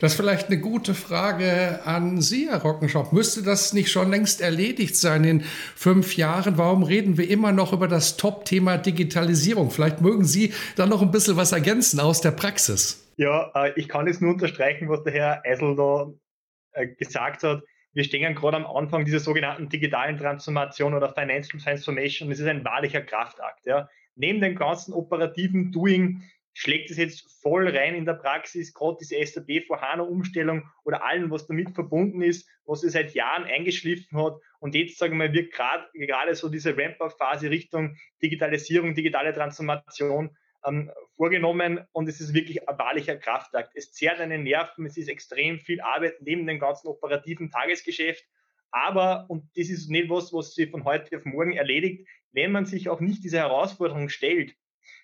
Das ist vielleicht eine gute Frage an Sie, Herr Rockenschopf. Müsste das nicht schon längst erledigt sein in fünf Jahren? Warum reden wir immer noch über das Top-Thema Digitalisierung? Vielleicht mögen Sie da noch ein bisschen was ergänzen aus der Praxis. Ja, äh, ich kann es nur unterstreichen, was der Herr Eisel da äh, gesagt hat. Wir stehen gerade am Anfang dieser sogenannten digitalen Transformation oder Financial Transformation. Es ist ein wahrlicher Kraftakt. Ja. Neben dem ganzen operativen Doing schlägt es jetzt voll rein in der Praxis, gerade diese SAP vor HANA Umstellung oder allem, was damit verbunden ist, was es seit Jahren eingeschliffen hat. Und jetzt, sagen wir, wird gerade gerade so diese Ramp-Up-Phase Richtung Digitalisierung, digitale Transformation ähm, vorgenommen und es ist wirklich ein wahrlicher Kraftakt. Es zehrt einen Nerven, es ist extrem viel Arbeit neben dem ganzen operativen Tagesgeschäft. Aber, und das ist nicht was, was sich von heute auf morgen erledigt, wenn man sich auch nicht diese Herausforderung stellt,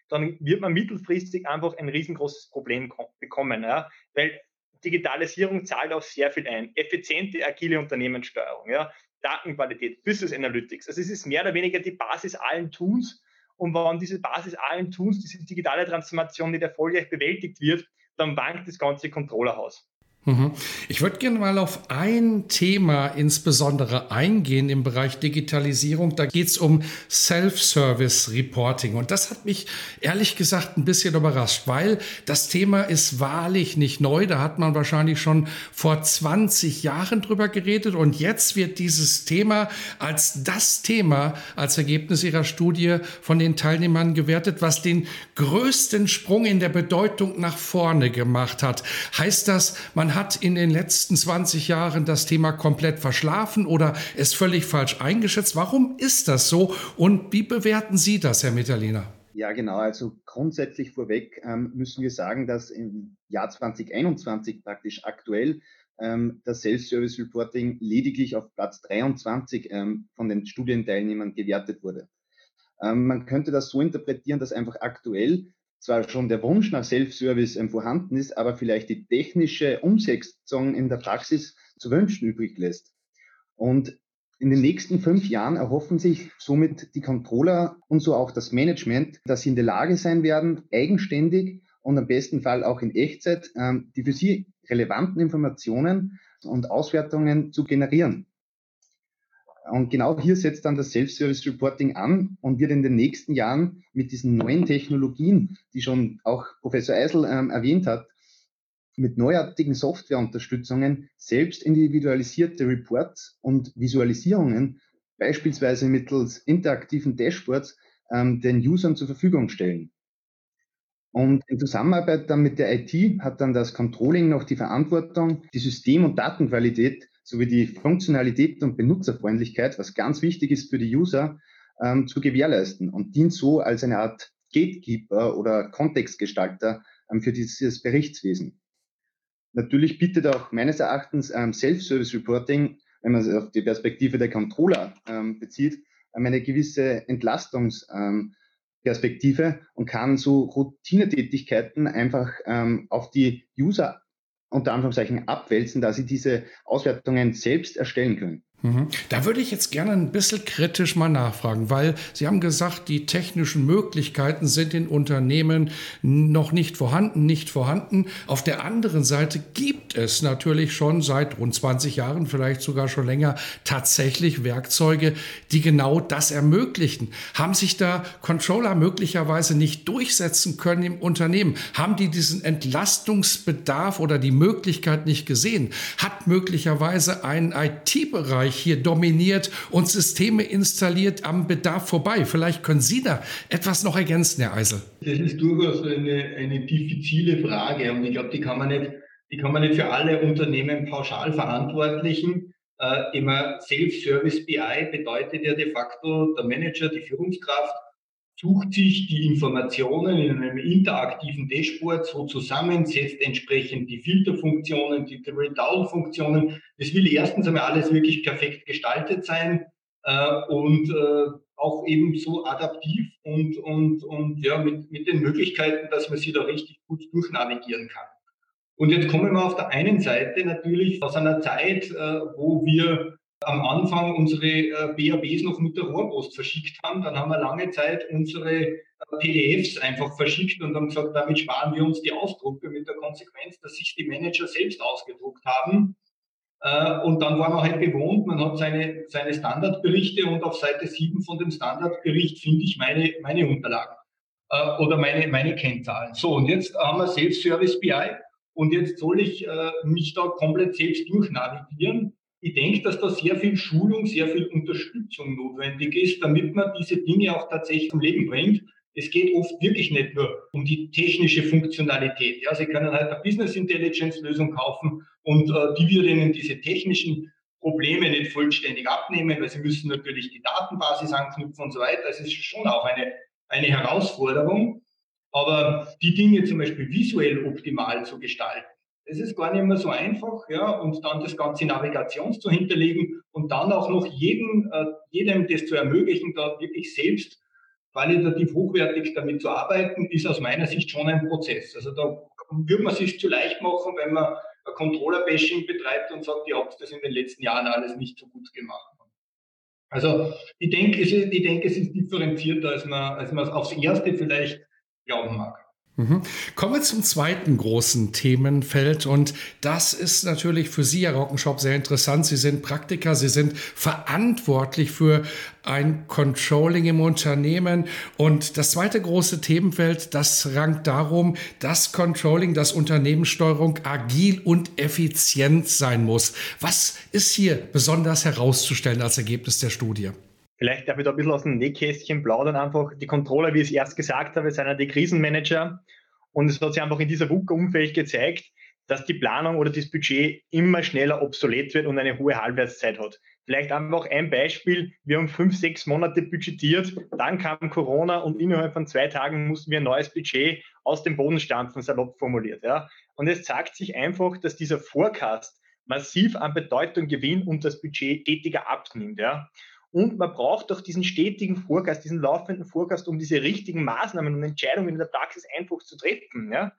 dann wird man mittelfristig einfach ein riesengroßes Problem bekommen. Ja? Weil Digitalisierung zahlt auch sehr viel ein. Effiziente, agile Unternehmenssteuerung, ja? Datenqualität, Business Analytics. Also es ist mehr oder weniger die Basis allen Tuns. Und wenn diese Basis allen Tuns, diese digitale Transformation nicht erfolgreich bewältigt wird, dann wankt das ganze Controllerhaus. Mhm. Ich würde gerne mal auf ein Thema insbesondere eingehen im Bereich Digitalisierung. Da geht es um Self-Service Reporting. Und das hat mich ehrlich gesagt ein bisschen überrascht, weil das Thema ist wahrlich nicht neu. Da hat man wahrscheinlich schon vor 20 Jahren drüber geredet. Und jetzt wird dieses Thema als das Thema, als Ergebnis ihrer Studie von den Teilnehmern gewertet, was den größten Sprung in der Bedeutung nach vorne gemacht hat. Heißt das, man hat in den letzten 20 Jahren das Thema komplett verschlafen oder es völlig falsch eingeschätzt. Warum ist das so und wie bewerten Sie das, Herr Mitterlehner? Ja, genau. Also grundsätzlich vorweg ähm, müssen wir sagen, dass im Jahr 2021 praktisch aktuell ähm, das Self-Service Reporting lediglich auf Platz 23 ähm, von den Studienteilnehmern gewertet wurde. Ähm, man könnte das so interpretieren, dass einfach aktuell zwar schon der Wunsch nach Self-Service ähm, vorhanden ist, aber vielleicht die technische Umsetzung in der Praxis zu wünschen übrig lässt. Und in den nächsten fünf Jahren erhoffen sich somit die Controller und so auch das Management, dass sie in der Lage sein werden, eigenständig und am besten Fall auch in Echtzeit ähm, die für sie relevanten Informationen und Auswertungen zu generieren. Und genau hier setzt dann das Self-Service Reporting an und wird in den nächsten Jahren mit diesen neuen Technologien, die schon auch Professor Eisel ähm, erwähnt hat, mit neuartigen Softwareunterstützungen selbst individualisierte Reports und Visualisierungen, beispielsweise mittels interaktiven Dashboards, ähm, den Usern zur Verfügung stellen. Und in Zusammenarbeit dann mit der IT hat dann das Controlling noch die Verantwortung, die System- und Datenqualität sowie die Funktionalität und Benutzerfreundlichkeit, was ganz wichtig ist für die User, ähm, zu gewährleisten und dient so als eine Art Gatekeeper oder Kontextgestalter ähm, für dieses Berichtswesen. Natürlich bietet auch meines Erachtens ähm, Self-Service Reporting, wenn man es auf die Perspektive der Controller ähm, bezieht, ähm, eine gewisse Entlastungsperspektive ähm, und kann so Routinetätigkeiten einfach auf die User unter Anführungszeichen abwälzen, da sie diese Auswertungen selbst erstellen können. Mhm. Da würde ich jetzt gerne ein bisschen kritisch mal nachfragen, weil Sie haben gesagt, die technischen Möglichkeiten sind in Unternehmen noch nicht vorhanden, nicht vorhanden. Auf der anderen Seite gibt es natürlich schon seit rund 20 Jahren, vielleicht sogar schon länger, tatsächlich Werkzeuge, die genau das ermöglichen. Haben sich da Controller möglicherweise nicht durchsetzen können im Unternehmen? Haben die diesen Entlastungsbedarf oder die Möglichkeit nicht gesehen? Hat möglicherweise ein IT-Bereich Bereich hier dominiert und Systeme installiert am Bedarf vorbei. Vielleicht können Sie da etwas noch ergänzen, Herr Eisel. Das ist durchaus eine, eine diffizile Frage und ich glaube, die kann man nicht, die kann man nicht für alle Unternehmen pauschal verantwortlichen. Äh, immer Self-Service BI bedeutet ja de facto, der Manager, die Führungskraft sucht sich die Informationen in einem interaktiven Dashboard so zusammen, setzt entsprechend die Filterfunktionen, die Drill-Down-Funktionen. Es will erstens einmal alles wirklich perfekt gestaltet sein äh, und äh, auch eben so adaptiv und, und, und ja, mit, mit den Möglichkeiten, dass man sie da richtig gut durchnavigieren kann. Und jetzt kommen wir auf der einen Seite natürlich aus einer Zeit, äh, wo wir am Anfang unsere äh, BABs noch mit der Rohrpost verschickt haben. Dann haben wir lange Zeit unsere äh, PDFs einfach verschickt und haben gesagt, damit sparen wir uns die Ausdrucke mit der Konsequenz, dass sich die Manager selbst ausgedruckt haben. Äh, und dann war man halt gewohnt, man hat seine, seine Standardberichte und auf Seite 7 von dem Standardbericht finde ich meine, meine Unterlagen oder meine, meine Kennzahlen. So, und jetzt haben wir Self-Service BI und jetzt soll ich mich da komplett selbst durchnavigieren ich denke, dass da sehr viel Schulung, sehr viel Unterstützung notwendig ist, damit man diese Dinge auch tatsächlich zum Leben bringt. Es geht oft wirklich nicht nur um die technische Funktionalität. Ja, Sie können halt eine Business Intelligence Lösung kaufen und äh, die wird Ihnen diese technischen Probleme nicht vollständig abnehmen, weil Sie müssen natürlich die Datenbasis anknüpfen und so weiter. Das ist schon auch eine, eine Herausforderung. Aber die Dinge zum Beispiel visuell optimal zu gestalten, es ist gar nicht mehr so einfach, ja, und dann das ganze Navigations zu hinterlegen und dann auch noch jedem, äh, jedem das zu ermöglichen, da wirklich selbst qualitativ hochwertig damit zu arbeiten, ist aus meiner Sicht schon ein Prozess. Also da würde man sich zu leicht machen, wenn man ein Controller-Bashing betreibt und sagt, ihr habt das in den letzten Jahren alles nicht so gut gemacht. Also ich denke, es ist, ich denke, es ist differenzierter, als man, als man aufs Erste vielleicht glauben mag. Mhm. Kommen wir zum zweiten großen Themenfeld und das ist natürlich für Sie, Herr Rockenshop, sehr interessant. Sie sind Praktiker, Sie sind verantwortlich für ein Controlling im Unternehmen und das zweite große Themenfeld, das rankt darum, dass Controlling, dass Unternehmenssteuerung agil und effizient sein muss. Was ist hier besonders herauszustellen als Ergebnis der Studie? Vielleicht darf ich da ein bisschen aus dem Nähkästchen plaudern. Einfach die Controller, wie ich es erst gesagt habe, sind ja die Krisenmanager. Und es hat sich einfach in dieser VUCA-Umfeld gezeigt, dass die Planung oder das Budget immer schneller obsolet wird und eine hohe Halbwertszeit hat. Vielleicht einfach ein Beispiel. Wir haben fünf, sechs Monate budgetiert, dann kam Corona und innerhalb von zwei Tagen mussten wir ein neues Budget aus dem Boden stampfen, salopp formuliert. Ja. Und es zeigt sich einfach, dass dieser Forecast massiv an Bedeutung gewinnt und das Budget stetiger abnimmt. Ja. Und man braucht doch diesen stetigen Vorgast, diesen laufenden Vorgast, um diese richtigen Maßnahmen und Entscheidungen in der Praxis einfach zu treffen. Ja?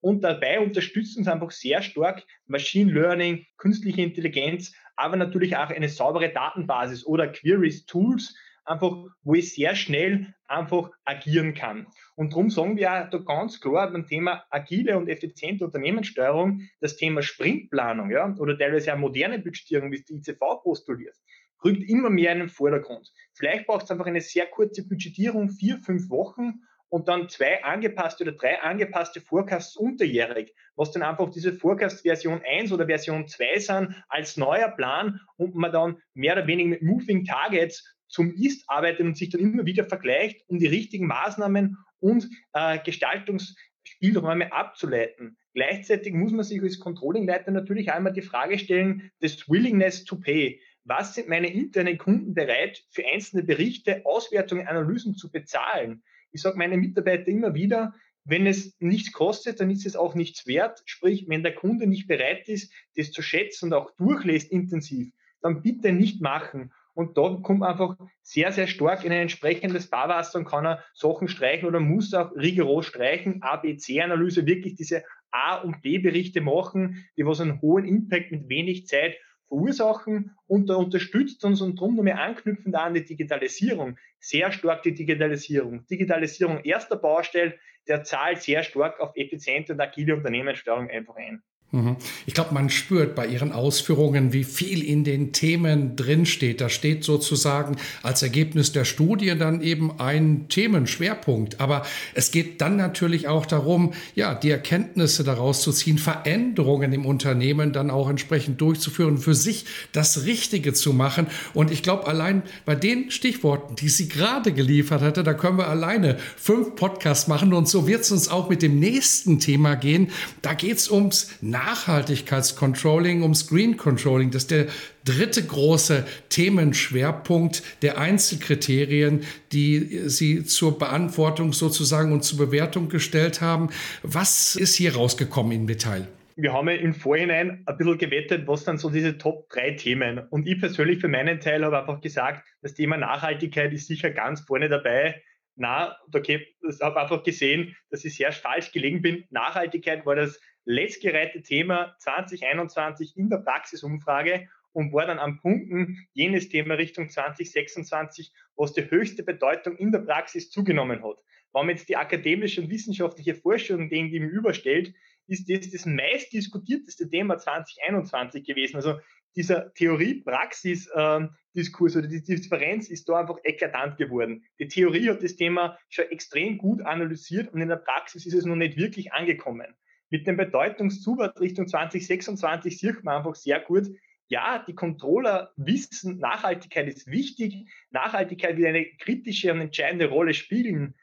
Und dabei unterstützen uns einfach sehr stark Machine Learning, künstliche Intelligenz, aber natürlich auch eine saubere Datenbasis oder Queries, Tools, einfach, wo ich sehr schnell einfach agieren kann. Und darum sagen wir auch da ganz klar beim Thema agile und effiziente Unternehmenssteuerung, das Thema Sprintplanung, ja, oder teilweise auch moderne Budgetierung, wie es die ICV postuliert, rückt immer mehr in den Vordergrund. Vielleicht braucht es einfach eine sehr kurze Budgetierung, vier, fünf Wochen und dann zwei angepasste oder drei angepasste Forecasts unterjährig, was dann einfach diese Forecast Version 1 oder Version 2 sind als neuer Plan und man dann mehr oder weniger mit Moving Targets zum Ist arbeitet und sich dann immer wieder vergleicht, um die richtigen Maßnahmen und äh, Gestaltungsspielräume abzuleiten. Gleichzeitig muss man sich als Controllingleiter natürlich einmal die Frage stellen, des Willingness to Pay was sind meine internen Kunden bereit, für einzelne Berichte, Auswertungen, Analysen zu bezahlen? Ich sage meinen Mitarbeitern immer wieder, wenn es nichts kostet, dann ist es auch nichts wert. Sprich, wenn der Kunde nicht bereit ist, das zu schätzen und auch durchlässt intensiv, dann bitte nicht machen. Und da kommt man einfach sehr, sehr stark in ein entsprechendes Fahrwasser und kann er Sachen streichen oder muss auch rigoros streichen, A, B, C-Analyse, wirklich diese A- und B-Berichte machen, die was einen hohen Impact mit wenig Zeit verursachen und da unterstützt uns und darum nochmal anknüpfend an die Digitalisierung, sehr stark die Digitalisierung. Digitalisierung erster Baustelle, der zahlt sehr stark auf effiziente und agile Unternehmenssteuerung einfach ein. Mhm. Ich glaube, man spürt bei Ihren Ausführungen, wie viel in den Themen drinsteht. Da steht sozusagen als Ergebnis der Studie dann eben ein Themenschwerpunkt. Aber es geht dann natürlich auch darum, ja, die Erkenntnisse daraus zu ziehen, Veränderungen im Unternehmen dann auch entsprechend durchzuführen, für sich das Richtige zu machen. Und ich glaube, allein bei den Stichworten, die sie gerade geliefert hatte, da können wir alleine fünf Podcasts machen. Und so wird es uns auch mit dem nächsten Thema gehen. Da geht es ums Nachhaltigkeitscontrolling, ums Green Controlling. Das ist der dritte große Themenschwerpunkt der Einzelkriterien, die Sie zur Beantwortung sozusagen und zur Bewertung gestellt haben. Was ist hier rausgekommen im Detail? wir haben ja im Vorhinein ein bisschen gewettet, was dann so diese Top 3 Themen. Und ich persönlich für meinen Teil habe einfach gesagt, das Thema Nachhaltigkeit ist sicher ganz vorne dabei. Na, okay, ich habe einfach gesehen, dass ich sehr falsch gelegen bin. Nachhaltigkeit war das letztgereihte Thema 2021 in der Praxisumfrage und war dann am Punkten jenes Thema Richtung 2026, was die höchste Bedeutung in der Praxis zugenommen hat. Wenn man jetzt die akademische und wissenschaftliche Forschung dem gegenüberstellt, ist das das meistdiskutierteste Thema 2021 gewesen. Also dieser Theorie-Praxis-Diskurs ähm, oder die Differenz ist da einfach eklatant geworden. Die Theorie hat das Thema schon extrem gut analysiert und in der Praxis ist es noch nicht wirklich angekommen. Mit dem Bedeutungszuwachs Richtung 2026 sieht man einfach sehr gut, ja, die Controller wissen, Nachhaltigkeit ist wichtig, Nachhaltigkeit wird eine kritische und entscheidende Rolle spielen.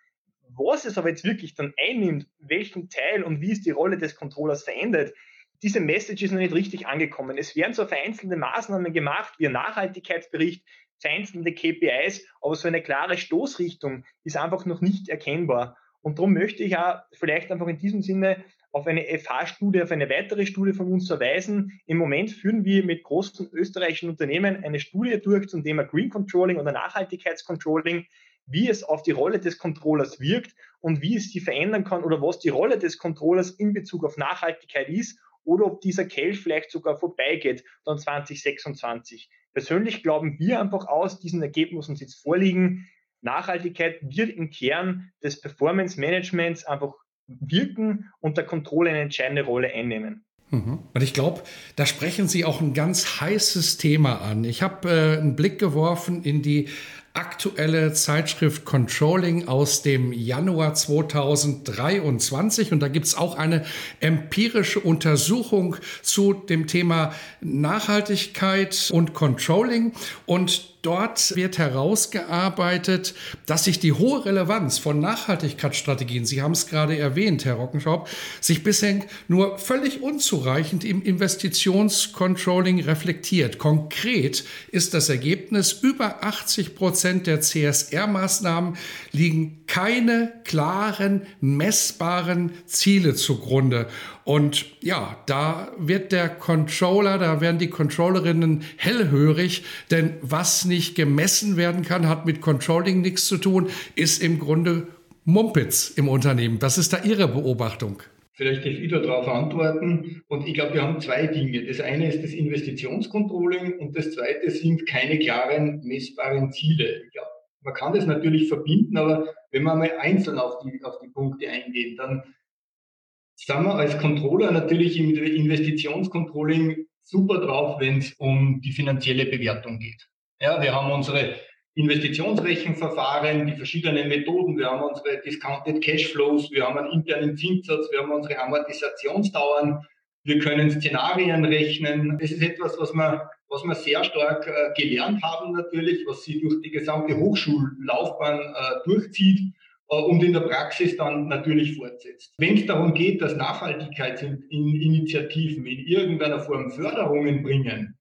Was es aber jetzt wirklich dann einnimmt, welchen Teil und wie es die Rolle des Controllers verändert, diese Message ist noch nicht richtig angekommen. Es werden so vereinzelte Maßnahmen gemacht, wie ein Nachhaltigkeitsbericht, vereinzelte KPIs, aber so eine klare Stoßrichtung ist einfach noch nicht erkennbar. Und darum möchte ich auch vielleicht einfach in diesem Sinne auf eine FH-Studie, auf eine weitere Studie von uns verweisen. Im Moment führen wir mit großen österreichischen Unternehmen eine Studie durch zum Thema Green Controlling oder Nachhaltigkeitscontrolling wie es auf die Rolle des Controllers wirkt und wie es sie verändern kann oder was die Rolle des Controllers in Bezug auf Nachhaltigkeit ist oder ob dieser Kelch vielleicht sogar vorbeigeht dann 2026. Persönlich glauben wir einfach aus diesen Ergebnissen, die jetzt vorliegen, Nachhaltigkeit wird im Kern des Performance Managements einfach wirken und der Kontrolle eine entscheidende Rolle einnehmen. Mhm. Und ich glaube, da sprechen Sie auch ein ganz heißes Thema an. Ich habe äh, einen Blick geworfen in die aktuelle Zeitschrift Controlling aus dem Januar 2023 und da gibt es auch eine empirische Untersuchung zu dem Thema Nachhaltigkeit und Controlling und Dort wird herausgearbeitet, dass sich die hohe Relevanz von Nachhaltigkeitsstrategien, Sie haben es gerade erwähnt, Herr Rockenschaub, sich bisher nur völlig unzureichend im Investitionscontrolling reflektiert. Konkret ist das Ergebnis, über 80 Prozent der CSR-Maßnahmen liegen keine klaren, messbaren Ziele zugrunde. Und ja, da wird der Controller, da werden die Controllerinnen hellhörig, denn was nicht gemessen werden kann, hat mit Controlling nichts zu tun, ist im Grunde Mumpitz im Unternehmen. Was ist da Ihre Beobachtung? Vielleicht darf ich darauf antworten. Und ich glaube, wir haben zwei Dinge. Das eine ist das Investitionscontrolling und das zweite sind keine klaren messbaren Ziele. Ich glaube, man kann das natürlich verbinden, aber wenn man mal einzeln auf die, auf die Punkte eingeht, dann sind wir als Controller natürlich im Investitionscontrolling super drauf, wenn es um die finanzielle Bewertung geht. Ja, wir haben unsere Investitionsrechenverfahren, die verschiedenen Methoden, wir haben unsere Discounted Cashflows, wir haben einen internen Zinssatz, wir haben unsere Amortisationsdauern, wir können Szenarien rechnen. Das ist etwas, was wir, was wir sehr stark äh, gelernt haben natürlich, was sie durch die gesamte Hochschullaufbahn äh, durchzieht äh, und in der Praxis dann natürlich fortsetzt. Wenn es darum geht, dass Nachhaltigkeitsinitiativen in irgendeiner Form Förderungen bringen,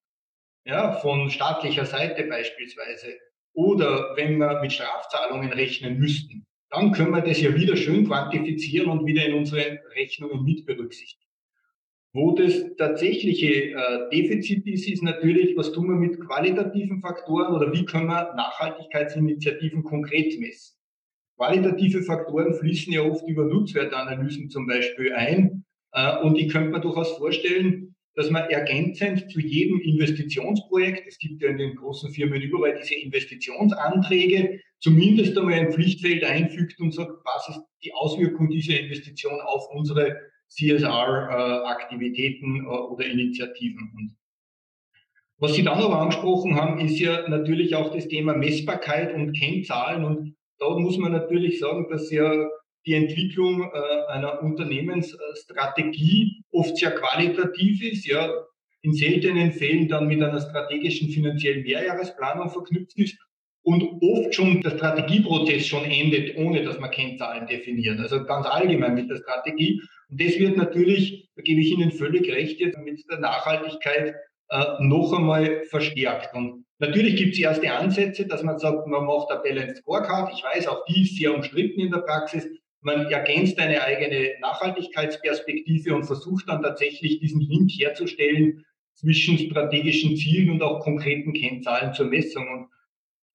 ja, von staatlicher Seite beispielsweise, oder wenn wir mit Strafzahlungen rechnen müssten, dann können wir das ja wieder schön quantifizieren und wieder in unsere Rechnungen mit berücksichtigen. Wo das tatsächliche äh, Defizit ist, ist natürlich, was tun wir mit qualitativen Faktoren oder wie können wir Nachhaltigkeitsinitiativen konkret messen. Qualitative Faktoren fließen ja oft über Nutzwertanalysen zum Beispiel ein. Äh, und ich könnte mir durchaus vorstellen, dass man ergänzend zu jedem Investitionsprojekt, es gibt ja in den großen Firmen überall diese Investitionsanträge, zumindest einmal ein Pflichtfeld einfügt und sagt, was ist die Auswirkung dieser Investition auf unsere CSR-Aktivitäten äh, äh, oder Initiativen. Und was Sie dann aber angesprochen haben, ist ja natürlich auch das Thema Messbarkeit und Kennzahlen. Und da muss man natürlich sagen, dass ja die Entwicklung äh, einer Unternehmensstrategie oft sehr qualitativ ist, ja, in seltenen Fällen dann mit einer strategischen finanziellen Mehrjahresplanung verknüpft ist und oft schon der Strategieprozess schon endet, ohne dass man Kennzahlen definiert. Also ganz allgemein mit der Strategie. Und das wird natürlich, da gebe ich Ihnen völlig recht, jetzt mit der Nachhaltigkeit äh, noch einmal verstärkt. Und natürlich gibt es erste Ansätze, dass man sagt, man macht eine Balanced Scorecard. Ich weiß, auch die ist sehr umstritten in der Praxis. Man ergänzt eine eigene Nachhaltigkeitsperspektive und versucht dann tatsächlich diesen Link herzustellen zwischen strategischen Zielen und auch konkreten Kennzahlen zur Messung. Und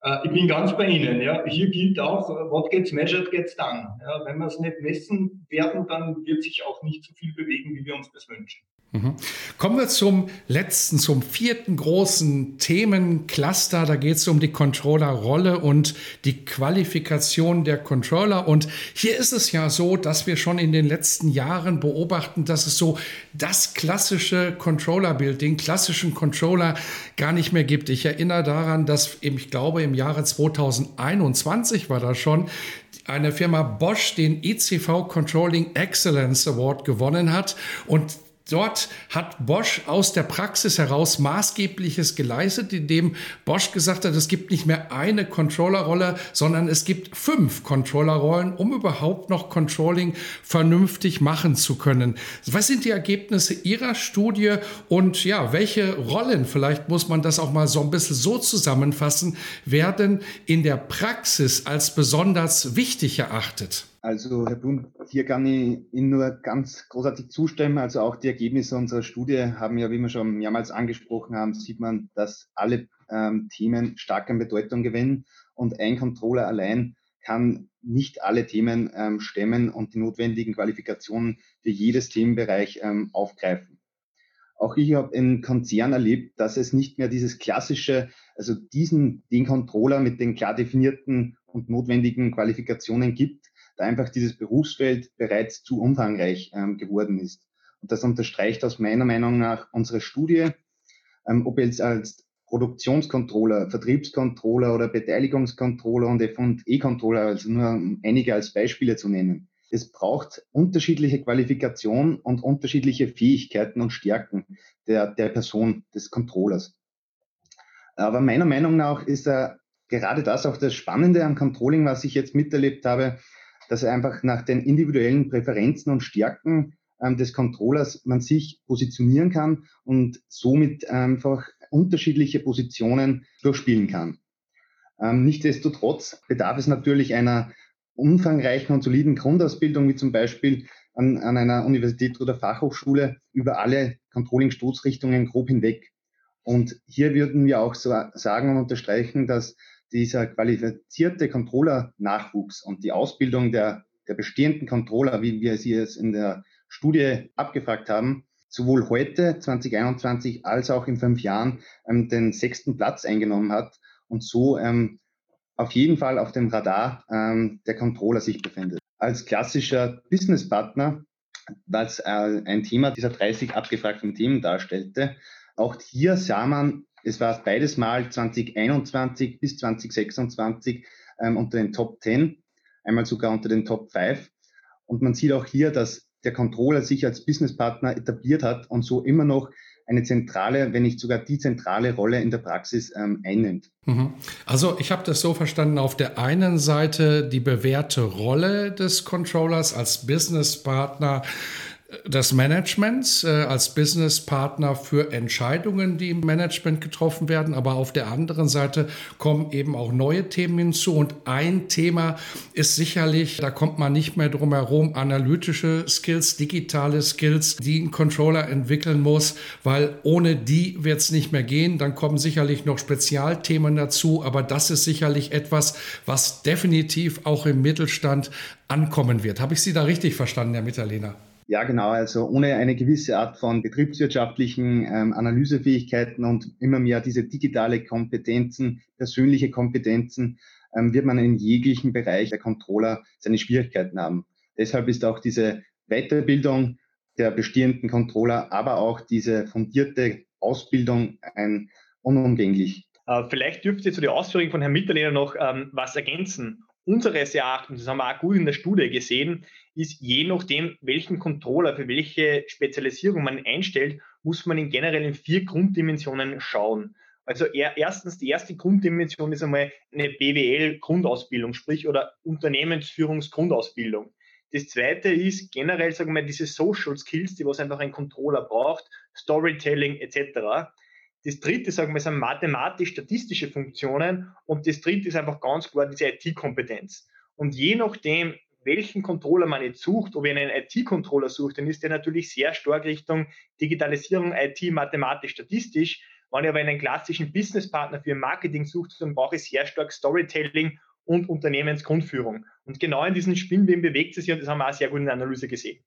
äh, ich bin ganz bei Ihnen. Ja. Hier gilt auch, what gets measured gets done. Ja, wenn wir es nicht messen werden, dann wird sich auch nicht so viel bewegen, wie wir uns das wünschen. Mhm. Kommen wir zum letzten, zum vierten großen Themencluster. Da geht es um die Controller-Rolle und die Qualifikation der Controller. Und hier ist es ja so, dass wir schon in den letzten Jahren beobachten, dass es so das klassische Controller-Bild, den klassischen Controller gar nicht mehr gibt. Ich erinnere daran, dass eben, ich glaube, im Jahre 2021 war das schon, eine Firma Bosch den ECV Controlling Excellence Award gewonnen hat. Und Dort hat Bosch aus der Praxis heraus Maßgebliches geleistet, indem Bosch gesagt hat, es gibt nicht mehr eine Controllerrolle, sondern es gibt fünf Controllerrollen, um überhaupt noch Controlling vernünftig machen zu können. Was sind die Ergebnisse Ihrer Studie und ja, welche Rollen, vielleicht muss man das auch mal so ein bisschen so zusammenfassen, werden in der Praxis als besonders wichtig erachtet? Also Herr Blum, hier kann ich Ihnen nur ganz großartig zustimmen. Also auch die Ergebnisse unserer Studie haben ja, wie wir schon mehrmals angesprochen haben, sieht man, dass alle ähm, Themen stark an Bedeutung gewinnen und ein Controller allein kann nicht alle Themen ähm, stemmen und die notwendigen Qualifikationen für jedes Themenbereich ähm, aufgreifen. Auch ich habe in Konzernen erlebt, dass es nicht mehr dieses klassische, also diesen, den Controller mit den klar definierten und notwendigen Qualifikationen gibt, da einfach dieses Berufsfeld bereits zu umfangreich ähm, geworden ist. Und das unterstreicht aus meiner Meinung nach unsere Studie, ähm, ob jetzt als Produktionscontroller, Vertriebscontroller oder Beteiligungscontroller und F&E-Controller, also nur einige als Beispiele zu nennen. Es braucht unterschiedliche Qualifikationen und unterschiedliche Fähigkeiten und Stärken der, der Person, des Controllers. Aber meiner Meinung nach ist äh, gerade das auch das Spannende am Controlling, was ich jetzt miterlebt habe, dass einfach nach den individuellen Präferenzen und Stärken ähm, des Controllers man sich positionieren kann und somit einfach unterschiedliche Positionen durchspielen kann. Ähm, Nichtsdestotrotz bedarf es natürlich einer umfangreichen und soliden Grundausbildung, wie zum Beispiel an, an einer Universität oder Fachhochschule über alle Controlling-Stoßrichtungen grob hinweg. Und hier würden wir auch so sagen und unterstreichen, dass dieser qualifizierte Controller-Nachwuchs und die Ausbildung der, der bestehenden Controller, wie wir sie jetzt in der Studie abgefragt haben, sowohl heute 2021 als auch in fünf Jahren ähm, den sechsten Platz eingenommen hat und so ähm, auf jeden Fall auf dem Radar ähm, der Controller sich befindet. Als klassischer Businesspartner, was äh, ein Thema dieser 30 abgefragten Themen darstellte, auch hier sah man es war beides Mal 2021 bis 2026 ähm, unter den Top 10, einmal sogar unter den Top 5. Und man sieht auch hier, dass der Controller sich als Businesspartner etabliert hat und so immer noch eine zentrale, wenn nicht sogar die zentrale Rolle in der Praxis ähm, einnimmt. Mhm. Also ich habe das so verstanden, auf der einen Seite die bewährte Rolle des Controllers als Businesspartner des Managements äh, als Businesspartner für Entscheidungen, die im Management getroffen werden. Aber auf der anderen Seite kommen eben auch neue Themen hinzu. Und ein Thema ist sicherlich, da kommt man nicht mehr drum herum, analytische Skills, digitale Skills, die ein Controller entwickeln muss, weil ohne die wird es nicht mehr gehen. Dann kommen sicherlich noch Spezialthemen dazu. Aber das ist sicherlich etwas, was definitiv auch im Mittelstand ankommen wird. Habe ich Sie da richtig verstanden, Herr Mitterlehner? Ja, genau. Also ohne eine gewisse Art von betriebswirtschaftlichen ähm, Analysefähigkeiten und immer mehr diese digitale Kompetenzen, persönliche Kompetenzen, ähm, wird man in jeglichen Bereich der Controller seine Schwierigkeiten haben. Deshalb ist auch diese Weiterbildung der bestehenden Controller, aber auch diese fundierte Ausbildung ein unumgänglich. Äh, vielleicht dürfte zu der Ausführung von Herrn Mitterlehner noch ähm, was ergänzen unseres Erachtens, das haben wir auch gut in der Studie gesehen, ist je nachdem, welchen Controller für welche Spezialisierung man einstellt, muss man in generell in vier Grunddimensionen schauen. Also erstens, die erste Grunddimension ist einmal eine BWL-Grundausbildung, sprich oder Unternehmensführungsgrundausbildung. Das zweite ist generell, sagen wir mal, diese Social Skills, die was einfach ein Controller braucht, Storytelling etc. Das dritte, sagen wir, sind mathematisch-statistische Funktionen und das dritte ist einfach ganz klar diese IT-Kompetenz. Und je nachdem, welchen Controller man jetzt sucht, ob ihr einen IT-Controller sucht, dann ist der natürlich sehr stark Richtung Digitalisierung, IT, mathematisch, statistisch. Wenn ihr aber einen klassischen Businesspartner für Marketing sucht, dann brauche ich sehr stark Storytelling und Unternehmensgrundführung. Und genau in diesen Spinnweben bewegt es sich und das haben wir auch sehr gut in der Analyse gesehen.